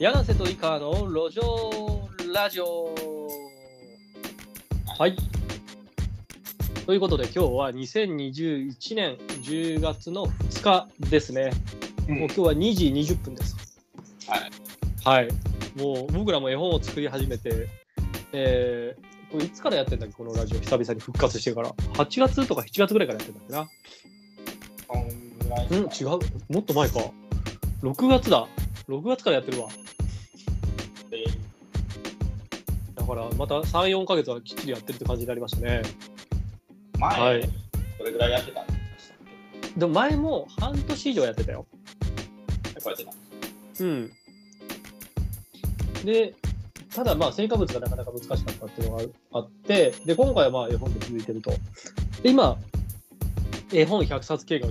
柳瀬と井川の路上ラジオはいということで今日は2021年10月の2日ですね、うんもう今日は2時20分ですはい。はいもう僕らも絵本を作り始めてえー、これいつからやってんだっけこのラジオ久々に復活してから8月とか7月ぐらいからやってんだっけなうん、違う。もっと前か。6月だ。6月からやってるわ。から、また3、4ヶ月はきっちりやってるって感じになりましたね。前、はいどれぐらいやってたんでも前も半年以上やってたよ。やっぱやってたうん。で、ただまあ、成果物がなかなか難しかったっていうのがあって、で、今回はまあ、絵本で続いてると。で、今、絵本100冊計画、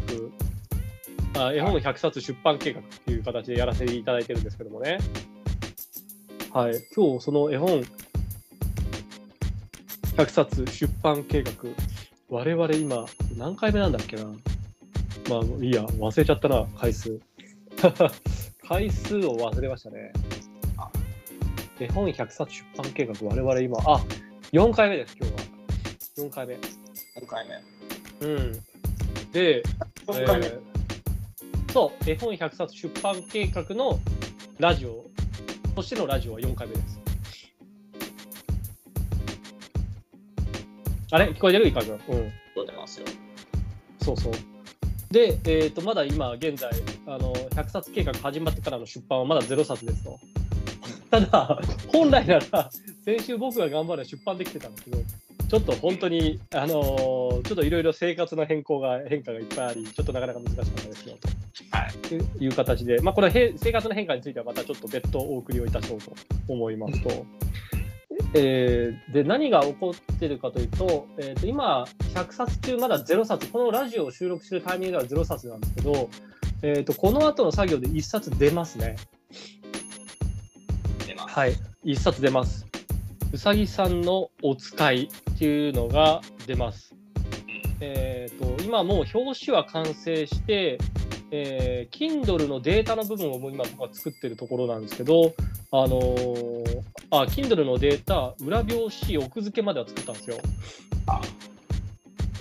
あ絵本100冊出版計画っていう形でやらせていただいてるんですけどもね。はい。今日、その絵本100冊出版計画、我々今、何回目なんだっけな。まあ、いいや、忘れちゃったな、回数。回数を忘れましたねあ。絵本100冊出版計画、我々今、あ4回目です、今日は。4回目。4回目。うん。で、4回目。えーそう、絵本100冊出版計画のラジオとしてのラジオは4回目です。あれ？聞こえてる？いかくん。うん。撮ってますよ。そうそう。で、えー、とまだ今現在あの100冊計画始まってからの出版はまだ0冊ですと。ただ本来なら先週僕が頑張れば出版できてたんですけどちょっと本当にあのーちょっといろいろ生活の変更が変化がいっぱいありちょっとなかなか難しかったですよはい。という形で、まあ、これ生活の変化についてはまたちょっと別途お送りをいたそうと思いますと。えーで何が起こってるかというと,、えーと今100冊中まだ0冊このラジオを収録してるタイミングでは0冊なんですけど、えー、とこの後の作業で1冊出ますね。出ます。はい。1冊出ます。うさぎさんのお使いっていうのが出ます。えー、と今もう表紙は完成して、えー Kindle のデータの部分を今僕は作ってるところなんですけど、あのーあ Kindle のデータ裏表紙奥付けまでは作ったんですよ。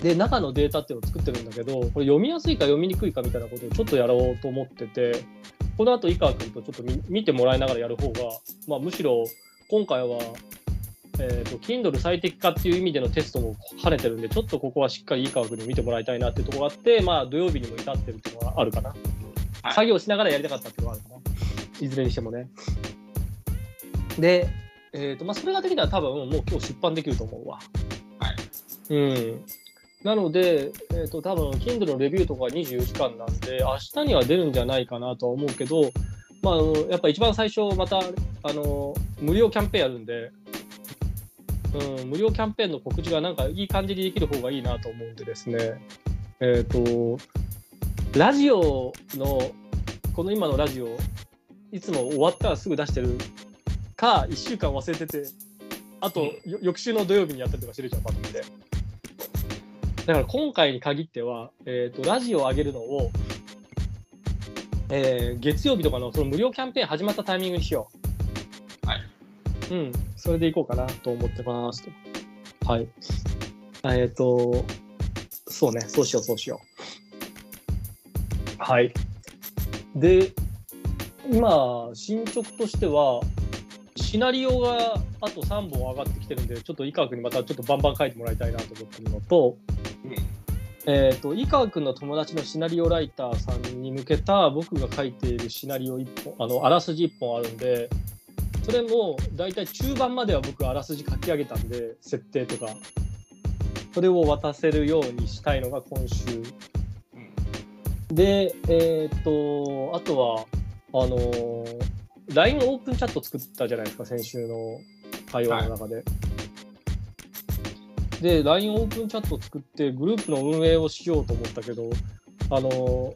で中のデータっていうのを作ってるんだけどこれ読みやすいか読みにくいかみたいなことをちょっとやろうと思っててこの後井川君とちょっと見見てもらいながらやる方が、まあ、むしろ今回は、えー、と Kindle 最適化っていう意味でのテストも兼ねてるんでちょっとここはしっかり井川君に見てもらいたいなっていうところがあって、まあ、土曜日にも至ってるっていうのがあるかな、はい。作業しながらやりたかったっていうのがあるかな。いずれにしてもね。で、えーとまあ、それができたら多分もう今日出版できると思うわ。はい。うん。なので、えっ、と、多分 Kindle のレビューとかは24時間なんで、明日には出るんじゃないかなとは思うけど、まあ、やっぱ一番最初、また、あの、無料キャンペーンやるんで、うん、無料キャンペーンの告知がなんかいい感じにできる方がいいなと思うんでですね、えっ、と、ラジオの、この今のラジオ、いつも終わったらすぐ出してるか、1週間忘れてて、あと、よ翌週の土曜日にやったりとかしてるじゃん、番組で。だから今回に限っては、えー、とラジオを上げるのを、えー月曜日とかのその無料キャンペーン始まったタイミングにしよう。はい。うん、それでいこうかなと思ってますと。はい。えっ、と、そうね、そうしよう、そうしよう。はい。で、今、進捗としては、シナリオがあと3本上がってきてるんで、ちょっと井川君にまたちょっとバンバン書いてもらいたいなと思ってるのと、うん。えー、と井川君の友達のシナリオライターさんに向けた僕が書いているシナリオ1本あのあらすじ1本あるんでそれも大体中盤までは僕あらすじ書き上げたんで設定とかそれを渡せるようにしたいのが今週うん。でえっ、とあとはあのー LINE オープンチャット作ったじゃないですか先週の会話の中で。で LINE オープンチャットを作ってグループの運営をしようと思ったけどあのー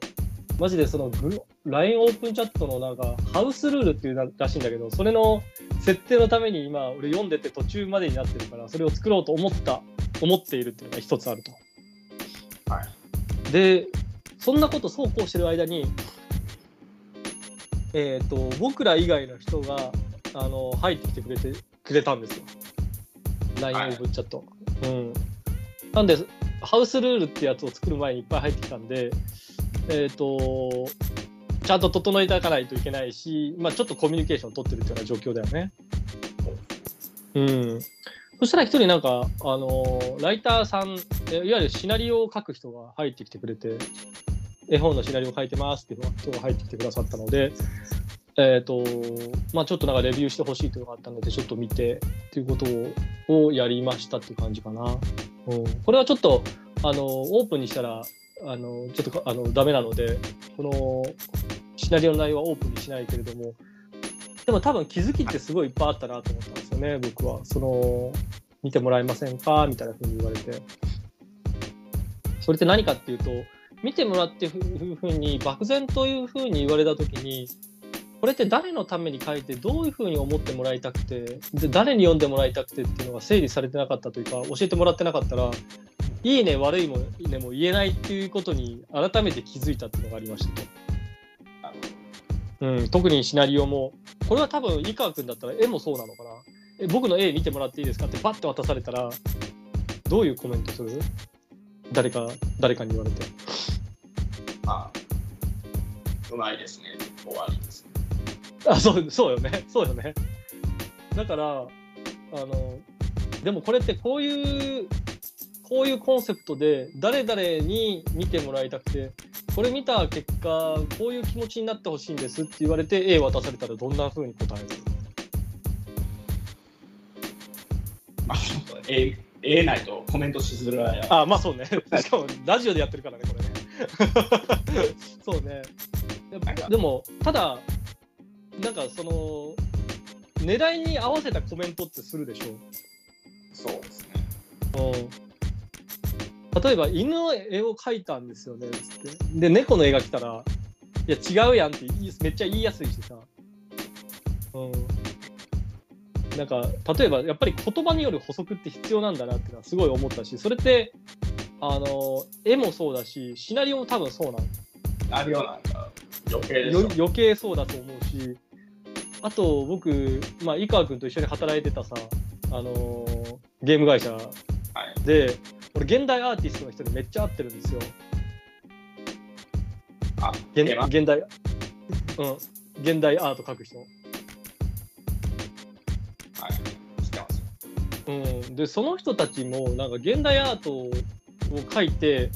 マジでそのグル LINE オープンチャットのなんかハウスルールっていうならしいんだけどそれの設定のために今俺読んでて途中までになってるからそれを作ろうと思った思っているっていうのが一つあると。はい。でそんなことそうこうしてる間にえー、と僕ら以外の人があの入ってきてくれてくれたんですよ。LINE オープンチャット。うん、なんで、ハウスルールってやつを作る前にいっぱい入ってきたんで、えっ、と、ちゃんと整えていかないといけないし、まあ、ちょっとコミュニケーションを取ってるっていうような状況だよね。うん。そしたら一人なんか、あのライターさん、いわゆるシナリオを書く人が入ってきてくれて、絵本のシナリオを書いてますっていう人が入ってきてくださったので、えっ、と、まあちょっとなんかレビューしてほしいというのがあったので、ちょっと見てっていうことををやりましたっていう感じかな。うん。これはちょっと、あの、オープンにしたら、あの、ちょっとかあのダメなので、このシナリオの内容はオープンにしないけれども、でも多分気づきってすごいいっぱいあったなと思ったんですよね、僕は。その、見てもらえませんか？みたいなふうに言われて。それって何かっていうと、見てもらっていうふうに漠然というふうに言われた時にこれって誰のために書いてどういうふうに思ってもらいたくてで誰に読んでもらいたくてっていうのが整理されてなかったというか教えてもらってなかったらいいね悪いもねも言えないっていうことに改めて気づいたっていうのがありましたと。うん、特にシナリオもこれは多分井川君だったら絵もそうなのかなえ僕の絵見てもらっていいですかってバッて渡されたらどういうコメントする？誰か誰かに言われて。あうまいですね。終わりですね。あそうそうよねそうよねだからあのでもこれってこういうこういうコンセプトで誰々に見てもらいたくてこれ見た結果こういう気持ちになってほしいんですって言われて A 渡されたらどんな風に答えるまあ、ないとコメントしづらい。あまあそうね。しかもラジオでやってるからねこれね。そうね。ででもただなんかその狙いに合わせたコメントってするでしょ？そうですね。うん、例えば犬の絵を描いたんですよねつってで猫の絵が来たら「いや違うやん」ってめっちゃ言いやすいしさ、うん、なんか例えばやっぱり言葉による補足って必要なんだなっていうのはすごい思ったしそれってあの絵もそうだしシナリオも多分そうなのなるよなんか余計でしょよ。余計そうだと思うしあと僕、まあ、井川君と一緒に働いてたさ、あのーゲーム会社はい。現代アーティストの人にめっちゃ合ってるんですよ。あ、現現代うん。現代アート描く人、はい。知ってます。うん、でその人たちもなんか現代アートを描いて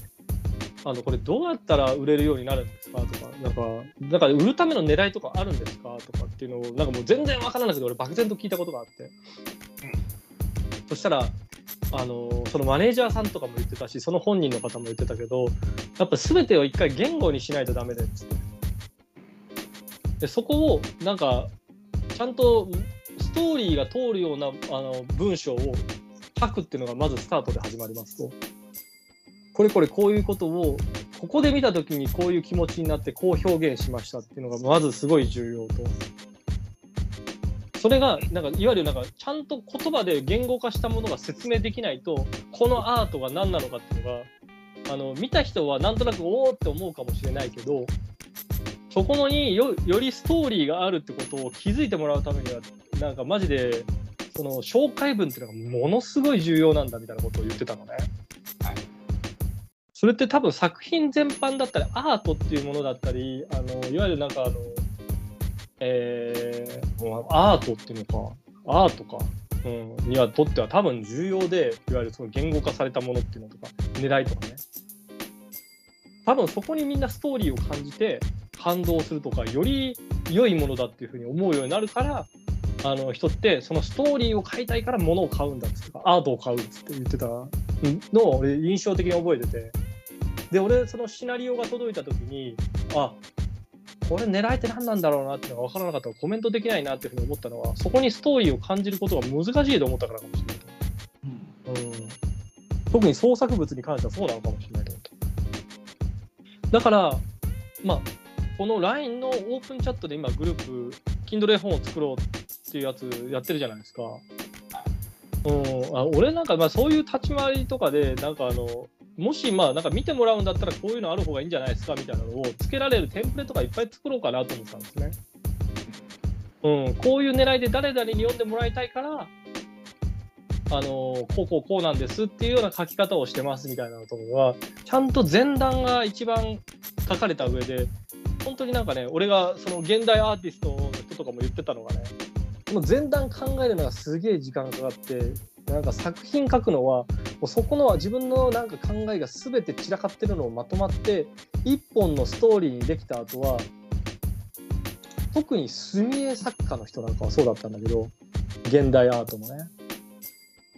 あのこれどうやったら売れるようになるんですか？とかなんかなんか売るための狙いとかあるんですか？とかっていうのをなんかもう全然わからなくて俺漠然と聞いたことがあって、そしたらあのそのマネージャーさんとかも言ってたしその本人の方も言ってたけどやっぱ全てを一回言語にしないとダメだよっつって。でそこをなんかちゃんとストーリーが通るようなあの文章を書くっていうのがまずスタートで始まりますと。これこれこういうことをここで見た時にこういう気持ちになってこう表現しましたっていうのがまずすごい重要と。それがなんかいわゆるなんかちゃんと言葉で言語化したものが説明できないとこのアートが何なのかっていうのがあの見た人はなんとなくおおって思うかもしれないけどそこによよりストーリーがあるってことを気づいてもらうためにはなんかマジでその紹介文っていうのがものすごい重要なんだみたいなことを言ってたのね。はい。それって多分作品全般だったりアートっていうものだったりあのいわゆるなんかあの、えーアートっていうのか。アートか、うん、にはとっては多分重要でいわゆるその言語化されたものっていうのとか狙いとかね。多分そこにみんなストーリーを感じて感動するとかより良いものだっていうふうに思うようになるからあの人ってそのストーリーを買いたいから物を買うんだっつってアートを買うっつって言ってたのを俺印象的に覚えてて。で俺そのシナリオが届いた時にあこれ狙いて何なんだろうなっていうのが分からなかったらコメントできないなっていうふうに思ったのはそこにストーリーを感じることが難しいと思ったからかもしれないと、うん、特に創作物に関してはそうなのかもしれないと思っただからまあこの LINE のオープンチャットで今グループ Kindle 絵本を作ろうっていうやつやって。るじゃないですか。うん、あ俺なんかまあそういう立ち回りとかでなんかあのもしまあなんか見てもらうんだったらこういうのある方がいいんじゃないですかみたいなのをつけられるテンプレとかいっぱい作ろうかなと思ったんですね。うん、こういう狙いで誰々に読んでもらいたいから、あのこうこうこうなんですっていうような書き方をしてますみたいなのとかが、ちゃんと前段が一番書かれた上で、本当になんかね、俺がその現代アーティストの人とかも言ってたのがね、この前段考えるのがすげえ時間かかって、なんか作品書くのは、もうそこの自分のなんか考えが全て散らかってるのをまとまって、一本のストーリーにできた後は、特に墨絵作家の人なんかはそうだったんだけど、現代アートもね。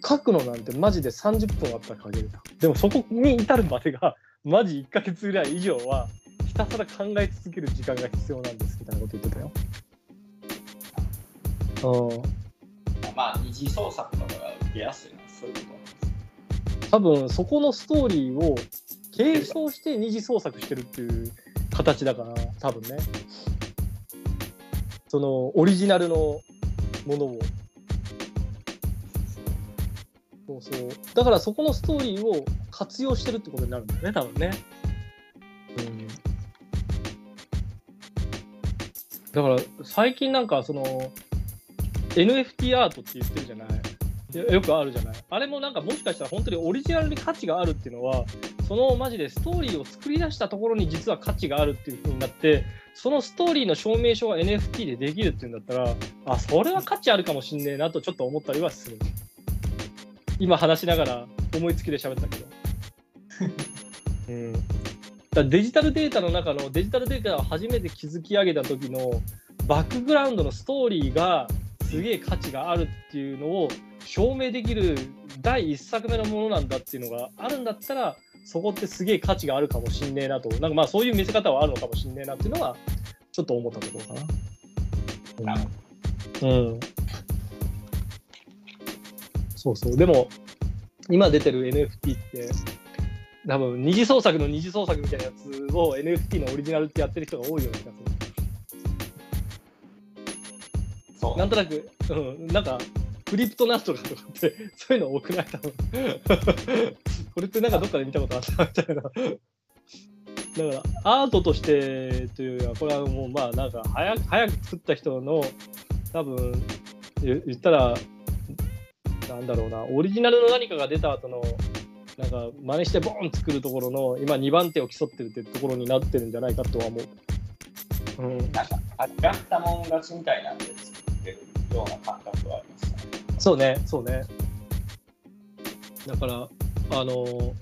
書くのなんてマジで30分あったら書ける。でもそこに至るまでが、マジ1ヶ月ぐらい以上は、ひたすら考え続ける時間が必要なんですみたいなこと言ってたよ。うん。まあ、二次創作とかが受けやすいのはそういうこと。多分そこのストーリーを継承して二次創作してるっていう形だから多分ね。そのオリジナルのものを。そうそう。だからそこのストーリーを活用してるってことになるんだよね多分ね。うん。だから最近なんかその NFT アートって言ってるじゃない？よよくあるじゃない。あれもなんかもしかしたら本当にオリジナルに価値があるっていうのはそのマジでストーリーを作り出したところに実は価値があるっていう風になってそのストーリーの証明書が NFT でできるっていうんだったらあそれは価値あるかもしんねえなとちょっと思ったりはする。今話しながら思いつきで喋ったけど、うん、だデジタルデータの中のデジタルデータを初めて築き上げた時のバックグラウンドのストーリーがすげえ価値があるっていうのを証明できる第一作目のものなんだっていうのがあるんだったらそこってすげえ価値があるかもしんねえなとなんかまあそういう見せ方はあるのかもしんねえなっていうのはちょっと思ったところかな。なるうん。そうそう。でも、今出てる NFT って、多分二次創作の二次創作みたいなやつを NFT のオリジナルってやってる人が多いような気がする。そうなんとなく、うん、なんか、クリプトなんとかとかって、そういうの多くない？多分。これってなんかどっかで見たことあったみたいな。だから、アートとしてというよりは、これはもうまあなんか早く、早く作った人の、多分、言言ったら、なんだろうな、オリジナルの何かが出た後の、なんか真似してボーン作るところの、今2番手を競ってるってところになってるんじゃないかとは思う。うん、なんか、味がったもん勝ちみたいなんで作ってるような感覚はありますね。そうね、そうね。だから、あの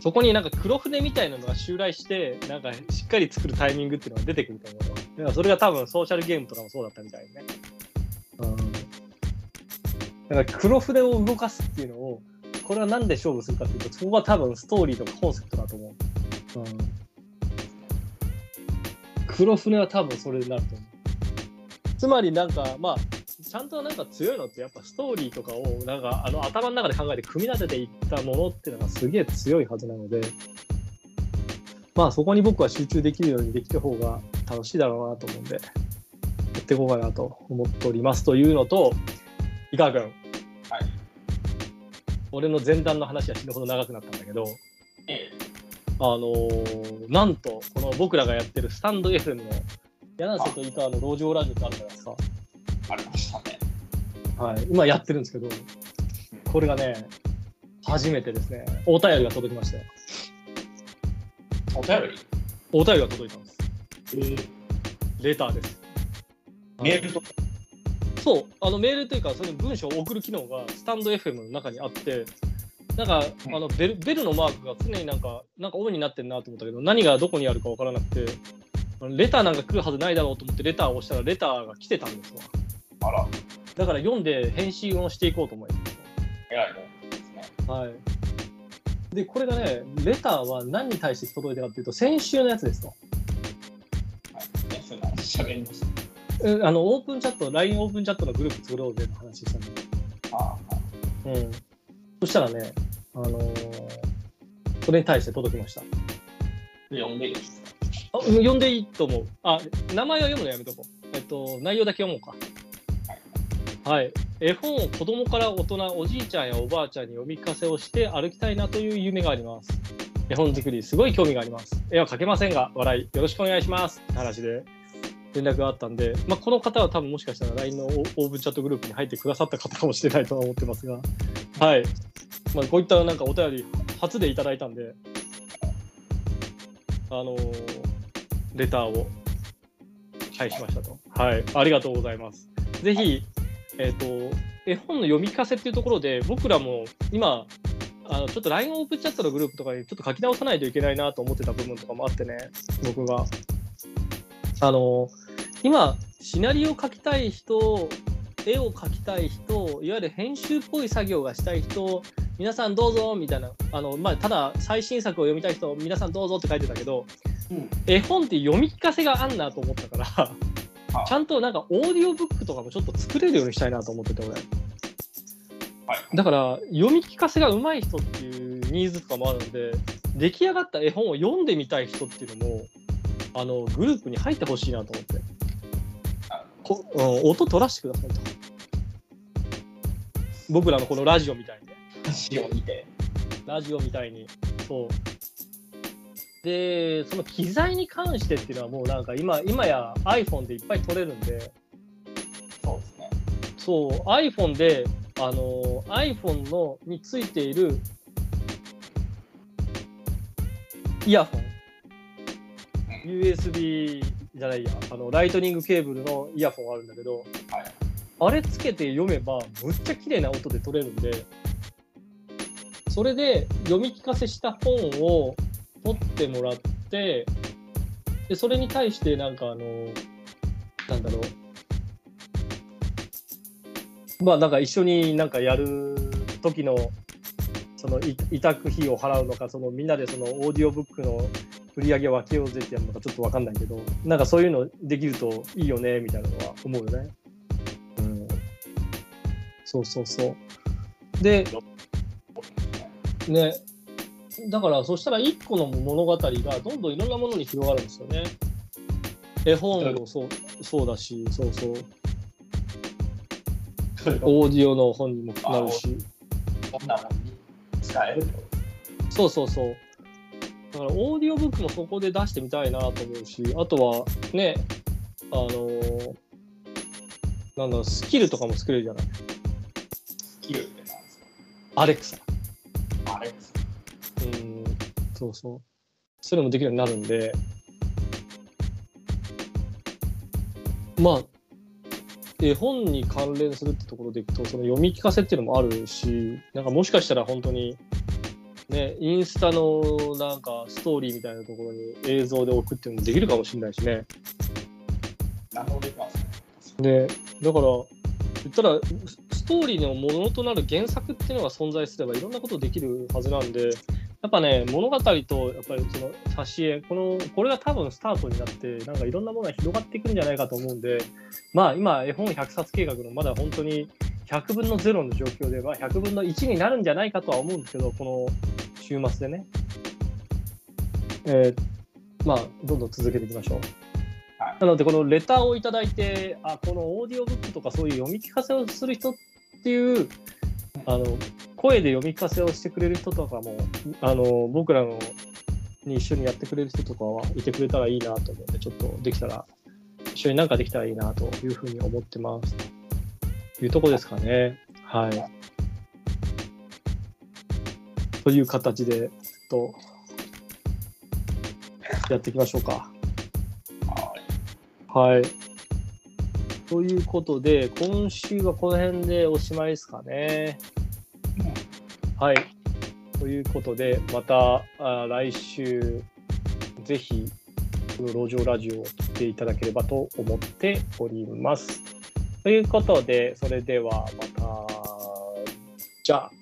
そこになんか黒船みたいなのが襲来して、なんかしっかり作るタイミングっていうのが出てくると思う。だからそれが多分ソーシャルゲームとかもそうだったみたいね。うん。だから黒船を動かすっていうのを、これはなんで勝負するかっていうと、そこが多分ストーリーとかコンセプトだと思う。うん。黒船は多分それになると思う。つまりなんか、まあ、ちゃんとなんか強いのってやっぱストーリーとかをなんかあの頭の中で考えて組み立てていったものっていうのがすげえ強いはずなのでまあそこに僕は集中できるようにできた方が楽しいだろうなと思うんでやっていこうかなと思っておりますというのと井川君はい。俺の前段の話は死ぬほど長くなったんだけどえあのーなんとこの僕らがやってるスタンド FM の柳瀬と井川の路上ラジオってあるじゃないですか。したね。はい、今やってるんですけど、これがね、初めてですね、お便りが届きましたよ。お便り？お便りが届いたんです。えーレターです。メールとか？そう、あのメールというか、その文章を送る機能がスタンド FM の中にあって、なんか、うんあのベルベルのマークが常になんか、なんかオンになってるなと思ったけど、何がどこにあるかわからなくて、レターなんか来るはずないだろうと思って、レターを押したら、レターが来てたんですわ。あら、だから読んで返信をしていこうと思います。偉いね。はい。で、これがね、レターは何に対して届いたかというと、先週のやつですと。はい。ね、そういうの喋りました。うんあの、オープンチャット、LINE オープンチャットのグループ作ろうぜの話したんで。ああ、うん。そしたらね、あのーそれに対して届きました。読んでいいですか？あ、うん読んでいいと思う。あ、名前は読むのやめとこう。えっと、内容だけ読もうか。はい。絵本を子供から大人、おじいちゃんやおばあちゃんに読み聞かせをして歩きたいなという夢があります。絵本作り、すごい興味があります。絵は描けませんが、笑い、よろしくお願いします。って話で。連絡があったんで、まあ、この方は多分もしかしたら LINE のオープンチャットグループに入ってくださった方かもしれないとは思ってますが、はい。まあ、こういったなんかお便り初でいただいたんで、あのーレターを返しましたと。はい。ありがとうございます。ぜひ、えっ、と、絵本の読み聞かせっていうところで、僕らも今、あのちょっと LINE オープンチャットのグループとかにちょっと書き直さないといけないなと思ってた部分とかもあってね、僕が。あの、今、シナリオ書きたい人、絵を描きたい人、いわゆる編集っぽい作業がしたい人、皆さんどうぞみたいな、あのまあ、ただ最新作を読みたい人、皆さんどうぞって書いてたけど、うん。絵本って読み聞かせがあんなと思ったから、あちゃんとなんかオーディオブックとかもちょっと作れるようにしたいなと思ってて、俺。はい。だから、読み聞かせが上手い人っていうニーズとかもあるので、出来上がった絵本を読んでみたい人っていうのも、あのグループに入ってほしいなと思ってあこ、うん、音取らせてくださいと。僕らのこのラジオみたいにね。詩を見て。ラジオみたいに。そう。で、その機材に関してっていうのはもうなんか今、今や iPhone でいっぱい撮れるんで、そうですね。そう、iPhone で、あの、iPhone のについているイヤホン、USB じゃないや、あの、ライトニングケーブルのイヤホンあるんだけど、はい。あれつけて読めば、むっちゃ綺麗な音で撮れるんで、それで読み聞かせした本を取ってもらって、で、それに対してなんかあの、なんだろう。まあなんか一緒になんかやる時の、そのい委託費を払うのか、そのみんなでそのオーディオブックの売り上げを分けようぜってやるのかちょっとわかんないけど、なんかそういうのできるといいよね、みたいなのは思うよね。うん。そうそうそう。で、ね、だからそしたら一個の物語がどんどんいろんなものに広がるんですよね。絵本もそうそうだし、そうそう。オーディオの本にもなるし。こんなもんに使えるそうそうそう。だからオーディオブックもそこで出してみたいなと思うし、あとはね、あのーなんだスキルとかも作れるじゃない。スキルってなんですアレクサ。かあれです。うん、そうそう。そういうのもできるようになるんで、まあ、絵本に関連するってところでいくと、その読み聞かせっていうのもあるし、なんかもしかしたら本当に、ね、インスタのなんかストーリーみたいなところに映像で置くっていうのもできるかもしれないしね。何でだから、言ったら、スストーリーのものとなる原作っていうのが存在すればいろんなことできるはずなんで、やっぱね、物語とやっぱりその挿絵、この、これが多分スタートになって、なんかいろんなものが広がっていくんじゃないかと思うんで、まあ今、絵本100冊計画のまだ本当に100分の0の状況で、まあ100分の1になるんじゃないかとは思うんですけど、この週末でね。えーまあ、どんどん続けていきましょう。はいなので、このレターをいただいて、あ、このオーディオブックとかそういう読み聞かせをする人っていう、あの、声で読み聞かせをしてくれる人とかも、あの、僕らのに一緒にやってくれる人とかはいてくれたらいいなと思って、ちょっとできたら、一緒になんかできたらいいなというふうに思ってます。というとこですかね。はい。という形で、ちょっと、やっていきましょうか。はい。ということで、今週はこの辺でおしまいですかね。はい。ということで、またあ来週、ぜひ、この路上ラジオを聞いていただければと思っております。ということで、それではまた、じゃあ。